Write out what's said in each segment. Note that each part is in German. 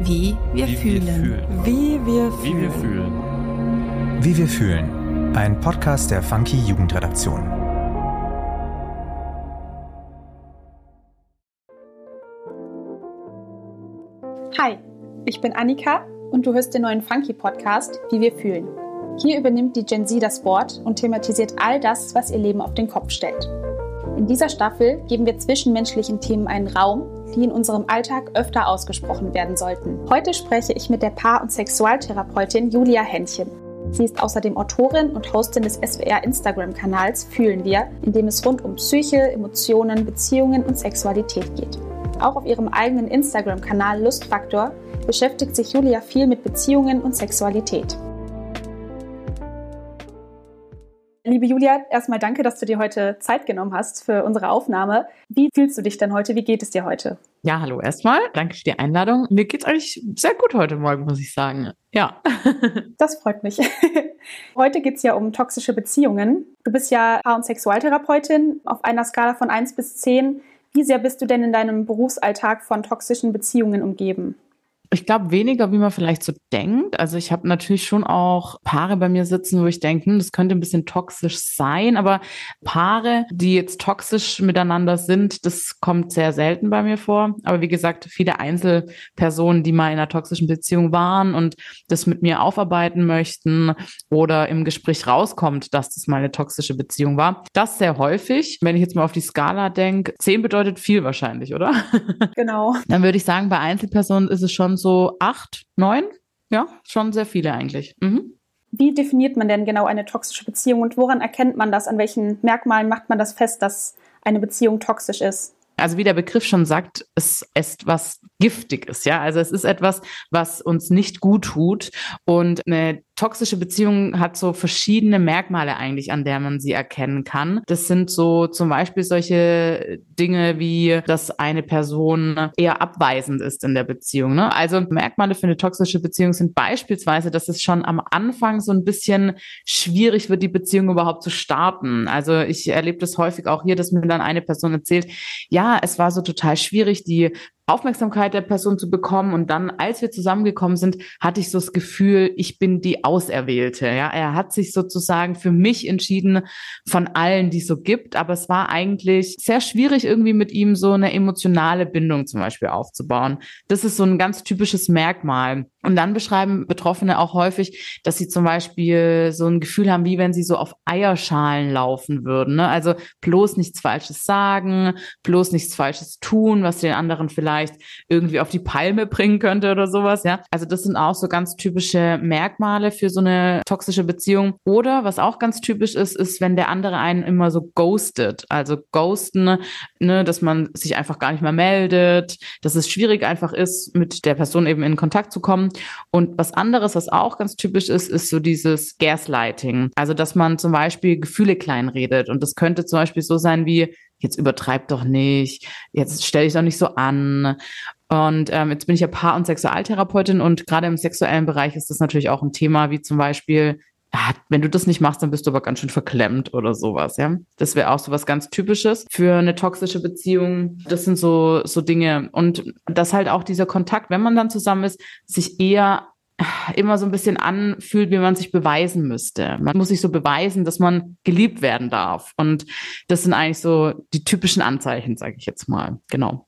Wie wir Wie wir fühlen. fühlen. Wie wir Wie wir fühlen. fühlen. Wie wir fühlen. Ein Podcast der Funky Jugendredaktion. Hi, ich bin Annika und du hörst den neuen Funky Podcast Wie wir fühlen. Hier übernimmt die Gen Z das Wort und thematisiert all das, was ihr Leben auf den Kopf stellt. In dieser Staffel geben wir zwischenmenschlichen Themen einen Raum, die in unserem Alltag öfter ausgesprochen werden sollten. Heute spreche ich mit der Paar- und Sexualtherapeutin Julia Händchen. Sie ist außerdem Autorin und Hostin des SWR Instagram-Kanals Fühlen wir, in dem es rund um Psyche, Emotionen, Beziehungen und Sexualität geht. Auch auf ihrem eigenen Instagram-Kanal Lustfaktor beschäftigt sich Julia viel mit Beziehungen und Sexualität. Liebe Julia, erstmal danke, dass du dir heute Zeit genommen hast für unsere Aufnahme. Wie fühlst du dich denn heute? Wie geht es dir heute? Ja, hallo erstmal. Danke für die Einladung. Mir geht's eigentlich sehr gut heute Morgen, muss ich sagen. Ja. Das freut mich. Heute geht es ja um toxische Beziehungen. Du bist ja Paar- und Sexualtherapeutin auf einer Skala von 1 bis 10. Wie sehr bist du denn in deinem Berufsalltag von toxischen Beziehungen umgeben? Ich glaube weniger, wie man vielleicht so denkt. Also ich habe natürlich schon auch Paare bei mir sitzen, wo ich denke, hm, das könnte ein bisschen toxisch sein, aber Paare, die jetzt toxisch miteinander sind, das kommt sehr selten bei mir vor. Aber wie gesagt, viele Einzelpersonen, die mal in einer toxischen Beziehung waren und das mit mir aufarbeiten möchten oder im Gespräch rauskommt, dass das mal eine toxische Beziehung war. Das sehr häufig. Wenn ich jetzt mal auf die Skala denke, zehn bedeutet viel wahrscheinlich, oder? Genau. Dann würde ich sagen, bei Einzelpersonen ist es schon so acht, neun. Ja, schon sehr viele eigentlich. Mhm. Wie definiert man denn genau eine toxische Beziehung und woran erkennt man das? An welchen Merkmalen macht man das fest, dass eine Beziehung toxisch ist? Also wie der Begriff schon sagt, es ist was Giftiges, ja. Also es ist etwas, was uns nicht gut tut. Und eine toxische Beziehung hat so verschiedene Merkmale eigentlich, an der man sie erkennen kann. Das sind so zum Beispiel solche Dinge wie, dass eine Person eher abweisend ist in der Beziehung. Ne? Also Merkmale für eine toxische Beziehung sind beispielsweise, dass es schon am Anfang so ein bisschen schwierig wird, die Beziehung überhaupt zu starten. Also ich erlebe das häufig auch hier, dass mir dann eine Person erzählt, ja, es war so total schwierig, die Aufmerksamkeit der Person zu bekommen. Und dann, als wir zusammengekommen sind, hatte ich so das Gefühl, ich bin die Auserwählte. Ja, er hat sich sozusagen für mich entschieden von allen, die es so gibt. Aber es war eigentlich sehr schwierig, irgendwie mit ihm so eine emotionale Bindung zum Beispiel aufzubauen. Das ist so ein ganz typisches Merkmal. Und dann beschreiben Betroffene auch häufig, dass sie zum Beispiel so ein Gefühl haben, wie wenn sie so auf Eierschalen laufen würden. Ne? Also bloß nichts Falsches sagen, bloß nichts Falsches tun, was den anderen vielleicht irgendwie auf die Palme bringen könnte oder sowas. Ja, also das sind auch so ganz typische Merkmale für so eine toxische Beziehung. Oder was auch ganz typisch ist, ist, wenn der andere einen immer so ghostet. Also ghosten, ne, dass man sich einfach gar nicht mehr meldet, dass es schwierig einfach ist, mit der Person eben in Kontakt zu kommen. Und was anderes, was auch ganz typisch ist, ist so dieses Gaslighting. Also, dass man zum Beispiel Gefühle kleinredet. Und das könnte zum Beispiel so sein wie, jetzt übertreib doch nicht, jetzt stell dich doch nicht so an. Und ähm, jetzt bin ich ja Paar- und Sexualtherapeutin und gerade im sexuellen Bereich ist das natürlich auch ein Thema, wie zum Beispiel, ah, wenn du das nicht machst, dann bist du aber ganz schön verklemmt oder sowas, ja. Das wäre auch so was ganz Typisches für eine toxische Beziehung. Das sind so, so Dinge. Und dass halt auch dieser Kontakt, wenn man dann zusammen ist, sich eher immer so ein bisschen anfühlt, wie man sich beweisen müsste. Man muss sich so beweisen, dass man geliebt werden darf. Und das sind eigentlich so die typischen Anzeichen, sage ich jetzt mal. Genau.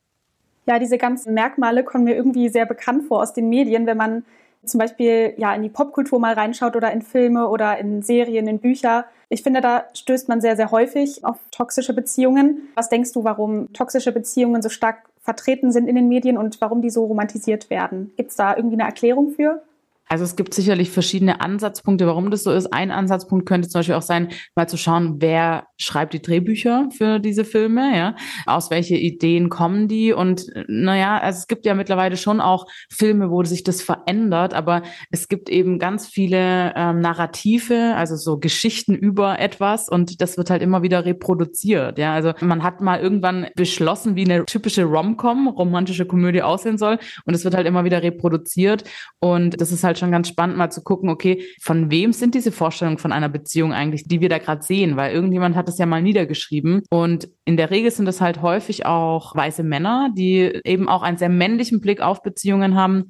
Ja, diese ganzen Merkmale kommen mir irgendwie sehr bekannt vor aus den Medien, wenn man zum Beispiel ja in die Popkultur mal reinschaut oder in Filme oder in Serien, in Bücher. Ich finde, da stößt man sehr, sehr häufig auf toxische Beziehungen. Was denkst du, warum toxische Beziehungen so stark vertreten sind in den Medien und warum die so romantisiert werden? Gibt es da irgendwie eine Erklärung für? Also es gibt sicherlich verschiedene Ansatzpunkte, warum das so ist. Ein Ansatzpunkt könnte zum Beispiel auch sein, mal zu schauen, wer schreibt die Drehbücher für diese Filme, ja, aus welche Ideen kommen die? Und naja, also es gibt ja mittlerweile schon auch Filme, wo sich das verändert, aber es gibt eben ganz viele ähm, Narrative, also so Geschichten über etwas und das wird halt immer wieder reproduziert, ja, also man hat mal irgendwann beschlossen, wie eine typische Rom-Com, romantische Komödie aussehen soll und es wird halt immer wieder reproduziert und das ist halt schon ganz spannend, mal zu gucken, okay, von wem sind diese Vorstellungen von einer Beziehung eigentlich, die wir da gerade sehen? Weil irgendjemand hat es ja mal niedergeschrieben. Und in der Regel sind es halt häufig auch weiße Männer, die eben auch einen sehr männlichen Blick auf Beziehungen haben.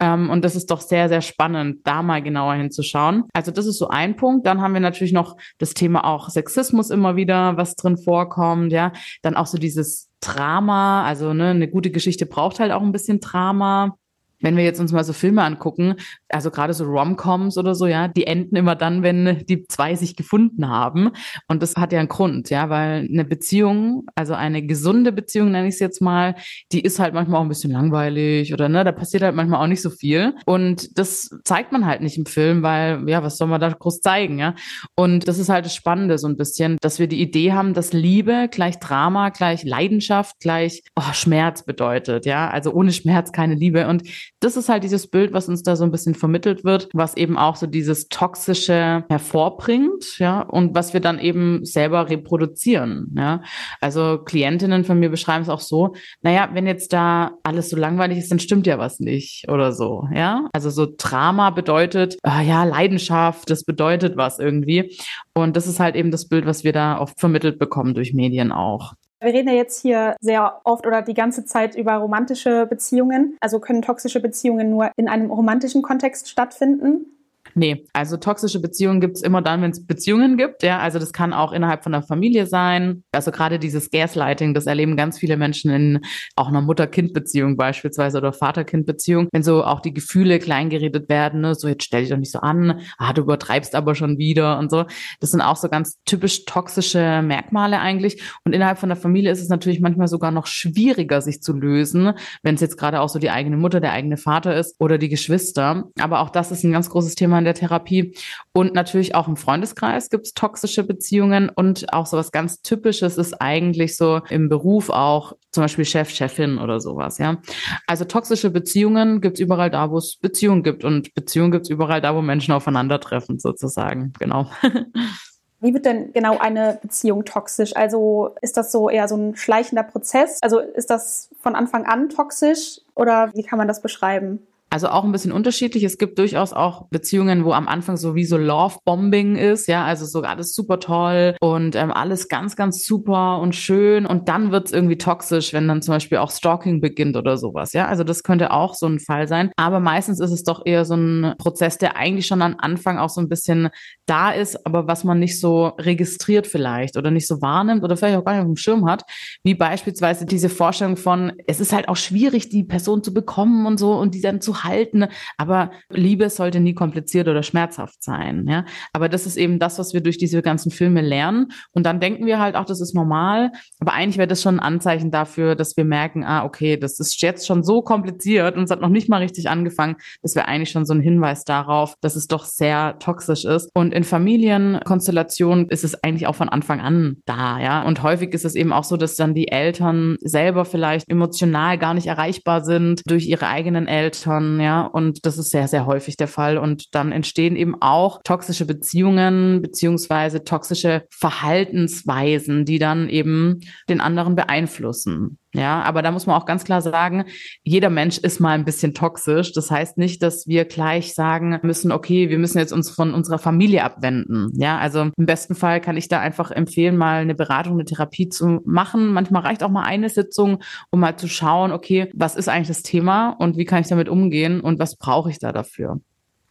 Ähm, und das ist doch sehr, sehr spannend, da mal genauer hinzuschauen. Also das ist so ein Punkt. Dann haben wir natürlich noch das Thema auch Sexismus immer wieder, was drin vorkommt, ja. Dann auch so dieses Drama, also ne, eine gute Geschichte braucht halt auch ein bisschen Drama wenn wir jetzt uns mal so Filme angucken, also gerade so Romcoms oder so, ja, die enden immer dann, wenn die zwei sich gefunden haben. Und das hat ja einen Grund, ja, weil eine Beziehung, also eine gesunde Beziehung, nenne ich es jetzt mal, die ist halt manchmal auch ein bisschen langweilig oder ne, da passiert halt manchmal auch nicht so viel. Und das zeigt man halt nicht im Film, weil, ja, was soll man da groß zeigen, ja? Und das ist halt das Spannende so ein bisschen, dass wir die Idee haben, dass Liebe gleich Drama, gleich Leidenschaft, gleich oh, Schmerz bedeutet, ja. Also ohne Schmerz keine Liebe. Und das ist halt dieses Bild, was uns da so ein bisschen vermittelt wird, was eben auch so dieses Toxische hervorbringt, ja, und was wir dann eben selber reproduzieren, ja. Also Klientinnen von mir beschreiben es auch so, naja, wenn jetzt da alles so langweilig ist, dann stimmt ja was nicht oder so, ja. Also so Drama bedeutet, ah, ja, Leidenschaft, das bedeutet was irgendwie. Und das ist halt eben das Bild, was wir da oft vermittelt bekommen durch Medien auch. Wir reden ja jetzt hier sehr oft oder die ganze Zeit über romantische Beziehungen. Also können toxische Beziehungen nur in einem romantischen Kontext stattfinden? Nee, also toxische Beziehungen gibt's immer dann, wenn es Beziehungen gibt. Ja, also das kann auch innerhalb von der Familie sein. Also gerade dieses Gaslighting, das erleben ganz viele Menschen in auch einer Mutter-Kind-Beziehung beispielsweise oder Vater-Kind-Beziehung, wenn so auch die Gefühle kleingeredet werden, ne? so jetzt stell dich doch nicht so an, ah, du übertreibst aber schon wieder und so. Das sind auch so ganz typisch toxische Merkmale eigentlich. Und innerhalb von der Familie ist es natürlich manchmal sogar noch schwieriger, sich zu lösen, wenn es jetzt gerade auch so die eigene Mutter, der eigene Vater ist oder die Geschwister. Aber auch das ist ein ganz großes Thema in der Therapie. Und natürlich auch im Freundeskreis gibt es toxische Beziehungen und auch so was ganz Typisches ist eigentlich so im Beruf auch zum Beispiel Chef, Chefin oder sowas, ja. Also toxische Beziehungen gibt es überall da, wo es Beziehungen gibt und Beziehungen gibt es überall da, wo Menschen aufeinandertreffen, sozusagen. Genau. Wie wird denn genau eine Beziehung toxisch? Also ist das so eher so ein schleichender Prozess? Also ist das von Anfang an toxisch oder wie kann man das beschreiben? Also auch ein bisschen unterschiedlich. Es gibt durchaus auch Beziehungen, wo am Anfang so wie so Love-Bombing ist, ja, also so alles super toll und ähm, alles ganz, ganz super und schön. Und dann wird es irgendwie toxisch, wenn dann zum Beispiel auch Stalking beginnt oder sowas, ja. Also das könnte auch so ein Fall sein. Aber meistens ist es doch eher so ein Prozess, der eigentlich schon am Anfang auch so ein bisschen da ist, aber was man nicht so registriert vielleicht oder nicht so wahrnimmt oder vielleicht auch gar nicht auf dem Schirm hat, wie beispielsweise diese Vorstellung von, es ist halt auch schwierig, die Person zu bekommen und so und die dann zu halten. Aber Liebe sollte nie kompliziert oder schmerzhaft sein. Ja, aber das ist eben das, was wir durch diese ganzen Filme lernen. Und dann denken wir halt auch, das ist normal. Aber eigentlich wäre das schon ein Anzeichen dafür, dass wir merken, ah, okay, das ist jetzt schon so kompliziert und es hat noch nicht mal richtig angefangen. Das wäre eigentlich schon so ein Hinweis darauf, dass es doch sehr toxisch ist. Und in Familienkonstellationen ist es eigentlich auch von Anfang an da, ja. Und häufig ist es eben auch so, dass dann die Eltern selber vielleicht emotional gar nicht erreichbar sind durch ihre eigenen Eltern ja, und das ist sehr, sehr häufig der Fall. Und dann entstehen eben auch toxische Beziehungen beziehungsweise toxische Verhaltensweisen, die dann eben den anderen beeinflussen. Ja, aber da muss man auch ganz klar sagen, jeder Mensch ist mal ein bisschen toxisch. Das heißt nicht, dass wir gleich sagen müssen, okay, wir müssen jetzt uns von unserer Familie abwenden. Ja, also im besten Fall kann ich da einfach empfehlen, mal eine Beratung, eine Therapie zu machen. Manchmal reicht auch mal eine Sitzung, um mal zu schauen, okay, was ist eigentlich das Thema und wie kann ich damit umgehen und was brauche ich da dafür?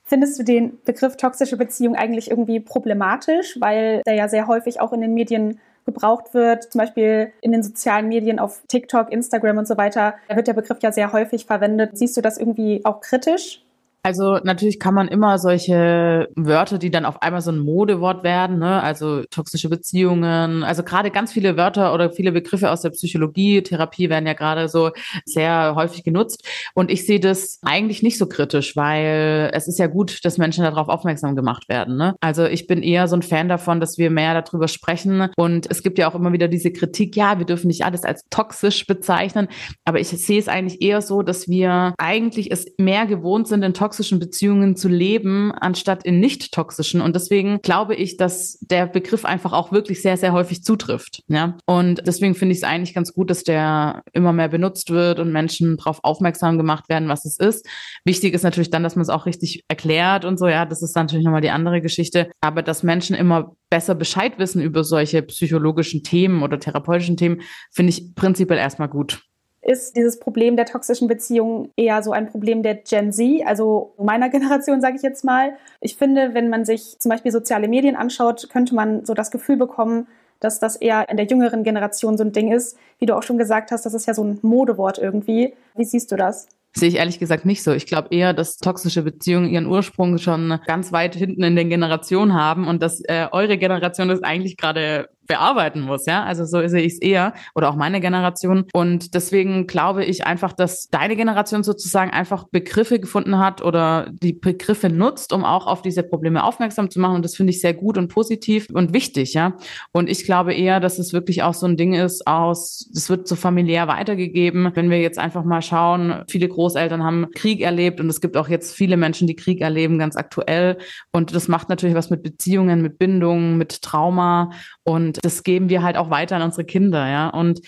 Findest du den Begriff toxische Beziehung eigentlich irgendwie problematisch, weil der ja sehr häufig auch in den Medien gebraucht wird, zum Beispiel in den sozialen Medien auf TikTok, Instagram und so weiter, da wird der Begriff ja sehr häufig verwendet. Siehst du das irgendwie auch kritisch? Also natürlich kann man immer solche Wörter, die dann auf einmal so ein Modewort werden, ne? also toxische Beziehungen, also gerade ganz viele Wörter oder viele Begriffe aus der Psychologie, Therapie werden ja gerade so sehr häufig genutzt. Und ich sehe das eigentlich nicht so kritisch, weil es ist ja gut, dass Menschen darauf aufmerksam gemacht werden. Ne? Also ich bin eher so ein Fan davon, dass wir mehr darüber sprechen. Und es gibt ja auch immer wieder diese Kritik, ja, wir dürfen nicht alles als toxisch bezeichnen. Aber ich sehe es eigentlich eher so, dass wir eigentlich es mehr gewohnt sind, in toxischen toxischen Beziehungen zu leben, anstatt in nicht toxischen. Und deswegen glaube ich, dass der Begriff einfach auch wirklich sehr, sehr häufig zutrifft. Ja. Und deswegen finde ich es eigentlich ganz gut, dass der immer mehr benutzt wird und Menschen darauf aufmerksam gemacht werden, was es ist. Wichtig ist natürlich dann, dass man es auch richtig erklärt und so. Ja, das ist natürlich nochmal die andere Geschichte. Aber dass Menschen immer besser Bescheid wissen über solche psychologischen Themen oder therapeutischen Themen, finde ich prinzipiell erstmal gut ist dieses Problem der toxischen Beziehungen eher so ein Problem der Gen Z, also meiner Generation, sage ich jetzt mal. Ich finde, wenn man sich zum Beispiel soziale Medien anschaut, könnte man so das Gefühl bekommen, dass das eher in der jüngeren Generation so ein Ding ist. Wie du auch schon gesagt hast, das ist ja so ein Modewort irgendwie. Wie siehst du das? Sehe ich ehrlich gesagt nicht so. Ich glaube eher, dass toxische Beziehungen ihren Ursprung schon ganz weit hinten in den Generationen haben und dass äh, eure Generation das eigentlich gerade bearbeiten muss, ja. Also so sehe ich es eher oder auch meine Generation. Und deswegen glaube ich einfach, dass deine Generation sozusagen einfach Begriffe gefunden hat oder die Begriffe nutzt, um auch auf diese Probleme aufmerksam zu machen. Und das finde ich sehr gut und positiv und wichtig, ja. Und ich glaube eher, dass es wirklich auch so ein Ding ist aus, das wird so familiär weitergegeben. Wenn wir jetzt einfach mal schauen, viele Großeltern haben Krieg erlebt und es gibt auch jetzt viele Menschen, die Krieg erleben, ganz aktuell. Und das macht natürlich was mit Beziehungen, mit Bindungen, mit Trauma. Und das geben wir halt auch weiter an unsere Kinder, ja. Und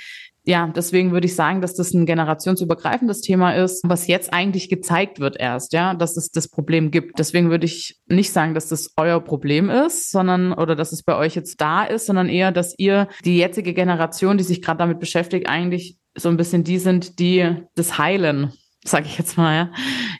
ja, deswegen würde ich sagen, dass das ein generationsübergreifendes Thema ist, was jetzt eigentlich gezeigt wird erst, ja, dass es das Problem gibt. Deswegen würde ich nicht sagen, dass das euer Problem ist, sondern oder dass es bei euch jetzt da ist, sondern eher, dass ihr die jetzige Generation, die sich gerade damit beschäftigt, eigentlich so ein bisschen die sind, die das heilen, sage ich jetzt mal, ja.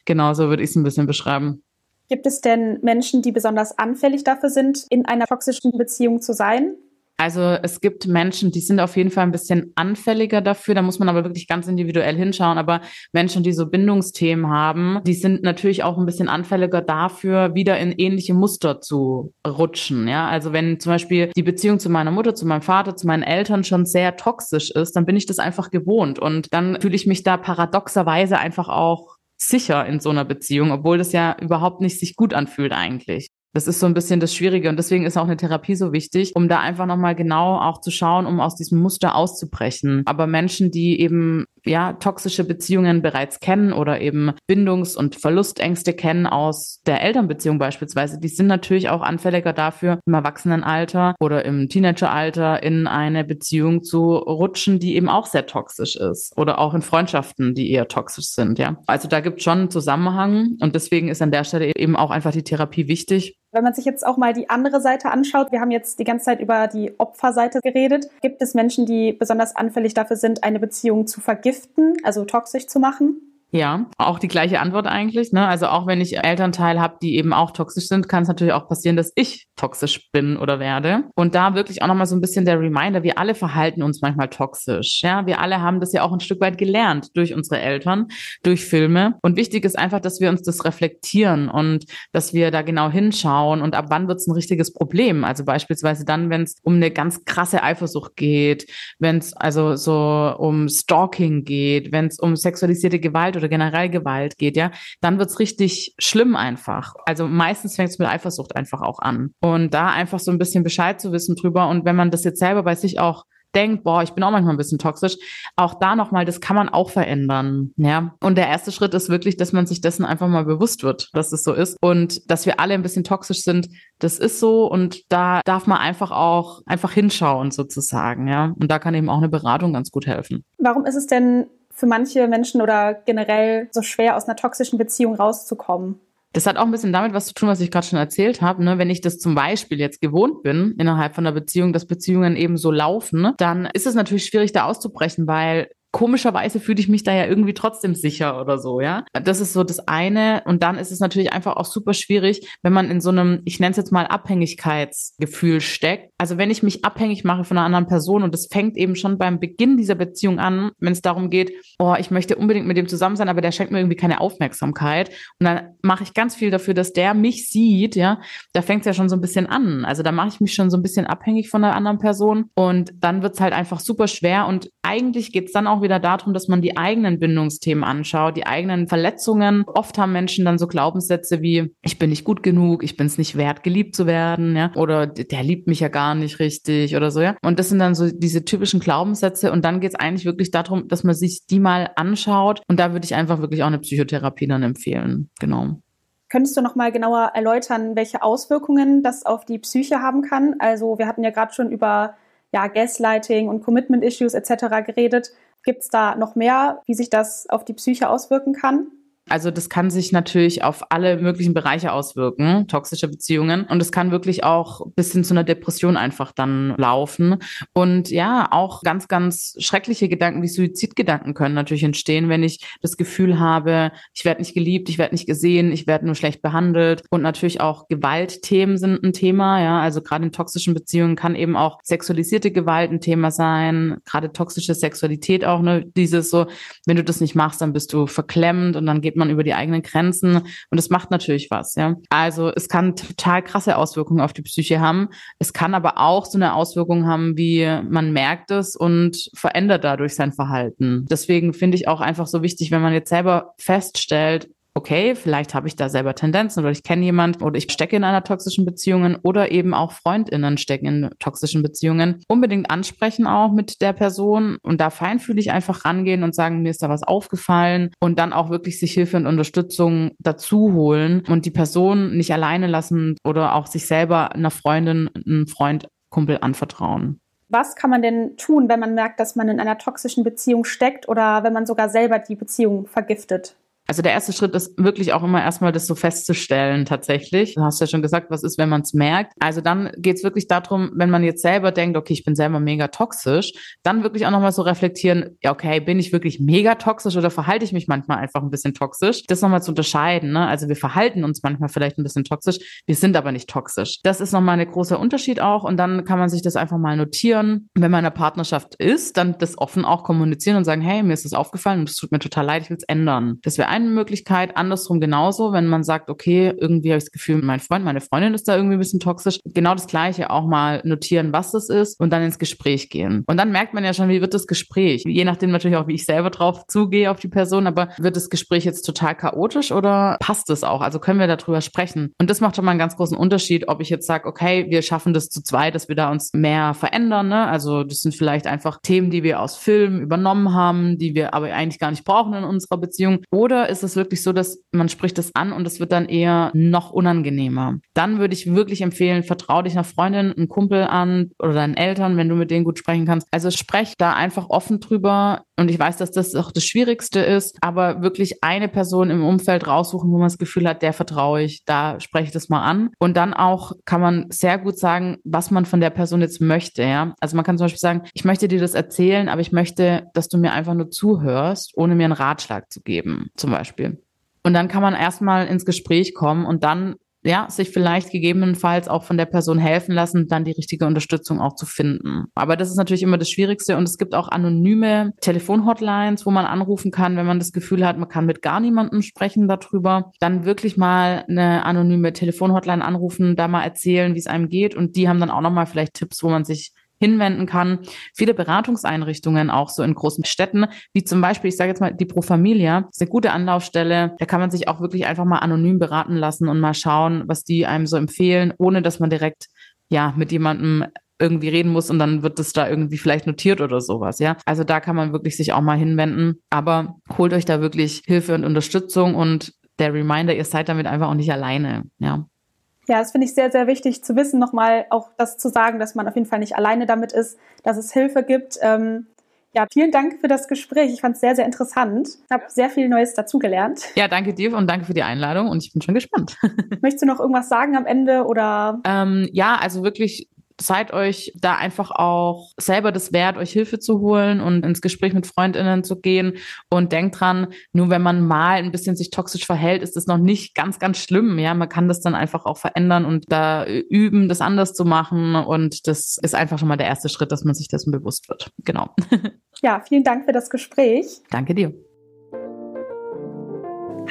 Genau so würde ich es ein bisschen beschreiben. Gibt es denn Menschen, die besonders anfällig dafür sind, in einer toxischen Beziehung zu sein? Also es gibt Menschen, die sind auf jeden Fall ein bisschen anfälliger dafür. Da muss man aber wirklich ganz individuell hinschauen. Aber Menschen, die so Bindungsthemen haben, die sind natürlich auch ein bisschen anfälliger dafür, wieder in ähnliche Muster zu rutschen. Ja, also wenn zum Beispiel die Beziehung zu meiner Mutter, zu meinem Vater, zu meinen Eltern schon sehr toxisch ist, dann bin ich das einfach gewohnt und dann fühle ich mich da paradoxerweise einfach auch sicher in so einer Beziehung, obwohl das ja überhaupt nicht sich gut anfühlt eigentlich. Das ist so ein bisschen das Schwierige und deswegen ist auch eine Therapie so wichtig, um da einfach nochmal genau auch zu schauen, um aus diesem Muster auszubrechen. Aber Menschen, die eben ja toxische Beziehungen bereits kennen oder eben Bindungs- und Verlustängste kennen aus der Elternbeziehung beispielsweise, die sind natürlich auch anfälliger dafür, im Erwachsenenalter oder im Teenageralter in eine Beziehung zu rutschen, die eben auch sehr toxisch ist oder auch in Freundschaften, die eher toxisch sind. Ja, also da gibt es schon einen Zusammenhang und deswegen ist an der Stelle eben auch einfach die Therapie wichtig wenn man sich jetzt auch mal die andere Seite anschaut, wir haben jetzt die ganze Zeit über die Opferseite geredet. Gibt es Menschen, die besonders anfällig dafür sind, eine Beziehung zu vergiften, also toxisch zu machen? Ja, auch die gleiche Antwort eigentlich. Ne? Also auch wenn ich Elternteil habe, die eben auch toxisch sind, kann es natürlich auch passieren, dass ich toxisch bin oder werde. Und da wirklich auch nochmal so ein bisschen der Reminder, wir alle verhalten uns manchmal toxisch. Ja, wir alle haben das ja auch ein Stück weit gelernt durch unsere Eltern, durch Filme. Und wichtig ist einfach, dass wir uns das reflektieren und dass wir da genau hinschauen und ab wann wird es ein richtiges Problem. Also beispielsweise dann, wenn es um eine ganz krasse Eifersucht geht, wenn es also so um Stalking geht, wenn es um sexualisierte Gewalt oder oder generell Gewalt geht, ja, dann wird's richtig schlimm einfach. Also meistens fängt es mit Eifersucht einfach auch an. Und da einfach so ein bisschen Bescheid zu wissen drüber und wenn man das jetzt selber bei sich auch denkt, boah, ich bin auch manchmal ein bisschen toxisch, auch da nochmal, das kann man auch verändern, ja. Und der erste Schritt ist wirklich, dass man sich dessen einfach mal bewusst wird, dass es so ist und dass wir alle ein bisschen toxisch sind. Das ist so und da darf man einfach auch einfach hinschauen sozusagen, ja. Und da kann eben auch eine Beratung ganz gut helfen. Warum ist es denn für manche Menschen oder generell so schwer aus einer toxischen Beziehung rauszukommen? Das hat auch ein bisschen damit was zu tun, was ich gerade schon erzählt habe. Ne? Wenn ich das zum Beispiel jetzt gewohnt bin, innerhalb von einer Beziehung, dass Beziehungen eben so laufen, dann ist es natürlich schwierig, da auszubrechen, weil komischerweise fühle ich mich da ja irgendwie trotzdem sicher oder so, ja. Das ist so das eine. Und dann ist es natürlich einfach auch super schwierig, wenn man in so einem, ich nenne es jetzt mal Abhängigkeitsgefühl steckt. Also wenn ich mich abhängig mache von einer anderen Person und das fängt eben schon beim Beginn dieser Beziehung an, wenn es darum geht, oh, ich möchte unbedingt mit dem zusammen sein, aber der schenkt mir irgendwie keine Aufmerksamkeit. Und dann mache ich ganz viel dafür, dass der mich sieht, ja. Da fängt es ja schon so ein bisschen an. Also da mache ich mich schon so ein bisschen abhängig von einer anderen Person und dann wird es halt einfach super schwer und eigentlich geht es dann auch wieder darum, dass man die eigenen Bindungsthemen anschaut, die eigenen Verletzungen. Oft haben Menschen dann so Glaubenssätze wie, ich bin nicht gut genug, ich bin es nicht wert, geliebt zu werden, ja, oder der liebt mich ja gar nicht richtig oder so, ja. Und das sind dann so diese typischen Glaubenssätze und dann geht es eigentlich wirklich darum, dass man sich die mal anschaut und da würde ich einfach wirklich auch eine Psychotherapie dann empfehlen. Genau. Könntest du noch mal genauer erläutern, welche Auswirkungen das auf die Psyche haben kann? Also wir hatten ja gerade schon über ja, Gaslighting und Commitment Issues etc. geredet. Gibt es da noch mehr, wie sich das auf die Psyche auswirken kann? Also das kann sich natürlich auf alle möglichen Bereiche auswirken, toxische Beziehungen. Und es kann wirklich auch bis hin zu einer Depression einfach dann laufen. Und ja, auch ganz, ganz schreckliche Gedanken wie Suizidgedanken können natürlich entstehen, wenn ich das Gefühl habe, ich werde nicht geliebt, ich werde nicht gesehen, ich werde nur schlecht behandelt. Und natürlich auch Gewaltthemen sind ein Thema. Ja, also gerade in toxischen Beziehungen kann eben auch sexualisierte Gewalt ein Thema sein. Gerade toxische Sexualität auch, ne, dieses so, wenn du das nicht machst, dann bist du verklemmt und dann geht geht man über die eigenen Grenzen und es macht natürlich was, ja. Also es kann total krasse Auswirkungen auf die Psyche haben. Es kann aber auch so eine Auswirkung haben, wie man merkt es und verändert dadurch sein Verhalten. Deswegen finde ich auch einfach so wichtig, wenn man jetzt selber feststellt, okay, vielleicht habe ich da selber Tendenzen oder ich kenne jemand oder ich stecke in einer toxischen Beziehung oder eben auch Freundinnen stecken in toxischen Beziehungen. Unbedingt ansprechen auch mit der Person und da feinfühlig einfach rangehen und sagen, mir ist da was aufgefallen und dann auch wirklich sich Hilfe und Unterstützung dazu holen und die Person nicht alleine lassen oder auch sich selber einer Freundin, einem Freund, Kumpel anvertrauen. Was kann man denn tun, wenn man merkt, dass man in einer toxischen Beziehung steckt oder wenn man sogar selber die Beziehung vergiftet? Also der erste Schritt ist wirklich auch immer erstmal das so festzustellen tatsächlich. Du hast ja schon gesagt, was ist, wenn man es merkt. Also dann geht es wirklich darum, wenn man jetzt selber denkt, okay, ich bin selber mega toxisch, dann wirklich auch nochmal so reflektieren, ja, okay, bin ich wirklich mega toxisch oder verhalte ich mich manchmal einfach ein bisschen toxisch? Das nochmal zu unterscheiden. Ne? Also wir verhalten uns manchmal vielleicht ein bisschen toxisch, wir sind aber nicht toxisch. Das ist nochmal ein großer Unterschied auch und dann kann man sich das einfach mal notieren. Wenn man in einer Partnerschaft ist, dann das offen auch kommunizieren und sagen, hey, mir ist das aufgefallen und es tut mir total leid, ich will es ändern. Das wäre eine Möglichkeit. Andersrum genauso, wenn man sagt, okay, irgendwie habe ich das Gefühl, mein Freund, meine Freundin ist da irgendwie ein bisschen toxisch. Genau das Gleiche auch mal notieren, was das ist und dann ins Gespräch gehen. Und dann merkt man ja schon, wie wird das Gespräch? Je nachdem natürlich auch, wie ich selber drauf zugehe auf die Person, aber wird das Gespräch jetzt total chaotisch oder passt es auch? Also können wir darüber sprechen? Und das macht schon mal einen ganz großen Unterschied, ob ich jetzt sage, okay, wir schaffen das zu zweit, dass wir da uns mehr verändern. Ne? Also das sind vielleicht einfach Themen, die wir aus Filmen übernommen haben, die wir aber eigentlich gar nicht brauchen in unserer Beziehung. Oder ist es wirklich so, dass man spricht es an und es wird dann eher noch unangenehmer. Dann würde ich wirklich empfehlen, vertrau dich einer Freundin, einem Kumpel an oder deinen Eltern, wenn du mit denen gut sprechen kannst. Also sprech da einfach offen drüber. Und ich weiß, dass das auch das Schwierigste ist, aber wirklich eine Person im Umfeld raussuchen, wo man das Gefühl hat, der vertraue ich, da spreche ich das mal an. Und dann auch kann man sehr gut sagen, was man von der Person jetzt möchte. Ja? Also man kann zum Beispiel sagen, ich möchte dir das erzählen, aber ich möchte, dass du mir einfach nur zuhörst, ohne mir einen Ratschlag zu geben, zum Beispiel. Und dann kann man erstmal ins Gespräch kommen und dann ja, sich vielleicht gegebenenfalls auch von der Person helfen lassen, dann die richtige Unterstützung auch zu finden. Aber das ist natürlich immer das Schwierigste und es gibt auch anonyme Telefonhotlines, wo man anrufen kann, wenn man das Gefühl hat, man kann mit gar niemandem sprechen darüber. Dann wirklich mal eine anonyme Telefonhotline anrufen, da mal erzählen, wie es einem geht und die haben dann auch nochmal vielleicht Tipps, wo man sich hinwenden kann. Viele Beratungseinrichtungen auch so in großen Städten, wie zum Beispiel, ich sage jetzt mal, die Pro Familia, ist eine gute Anlaufstelle. Da kann man sich auch wirklich einfach mal anonym beraten lassen und mal schauen, was die einem so empfehlen, ohne dass man direkt ja mit jemandem irgendwie reden muss und dann wird das da irgendwie vielleicht notiert oder sowas, ja. Also da kann man wirklich sich auch mal hinwenden, aber holt euch da wirklich Hilfe und Unterstützung und der Reminder, ihr seid damit einfach auch nicht alleine, ja. Ja, das finde ich sehr, sehr wichtig zu wissen, nochmal auch das zu sagen, dass man auf jeden Fall nicht alleine damit ist, dass es Hilfe gibt. Ähm, ja, vielen Dank für das Gespräch. Ich fand es sehr, sehr interessant. Ich habe sehr viel Neues dazugelernt. Ja, danke dir und danke für die Einladung und ich bin schon gespannt. Möchtest du noch irgendwas sagen am Ende oder? Ähm, ja, also wirklich seid euch da einfach auch selber das wert, euch Hilfe zu holen und ins Gespräch mit Freundinnen zu gehen. Und denkt dran, nur wenn man mal ein bisschen sich toxisch verhält, ist das noch nicht ganz, ganz schlimm. Ja, man kann das dann einfach auch verändern und da üben, das anders zu machen. Und das ist einfach schon mal der erste Schritt, dass man sich dessen bewusst wird. Genau. Ja, vielen Dank für das Gespräch. Danke dir.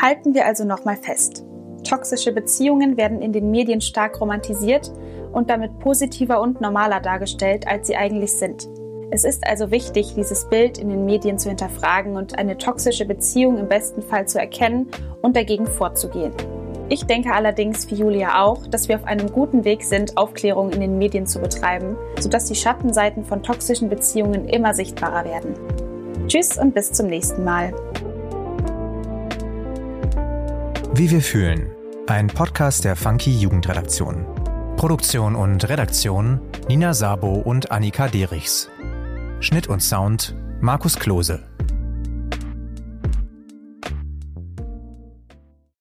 Halten wir also nochmal fest. Toxische Beziehungen werden in den Medien stark romantisiert und damit positiver und normaler dargestellt, als sie eigentlich sind. Es ist also wichtig, dieses Bild in den Medien zu hinterfragen und eine toxische Beziehung im besten Fall zu erkennen und dagegen vorzugehen. Ich denke allerdings wie Julia auch, dass wir auf einem guten Weg sind, Aufklärung in den Medien zu betreiben, sodass die Schattenseiten von toxischen Beziehungen immer sichtbarer werden. Tschüss und bis zum nächsten Mal. Wie wir fühlen Ein Podcast der Funky Jugendredaktion. Produktion und Redaktion Nina Sabo und Annika Derichs. Schnitt und Sound Markus Klose.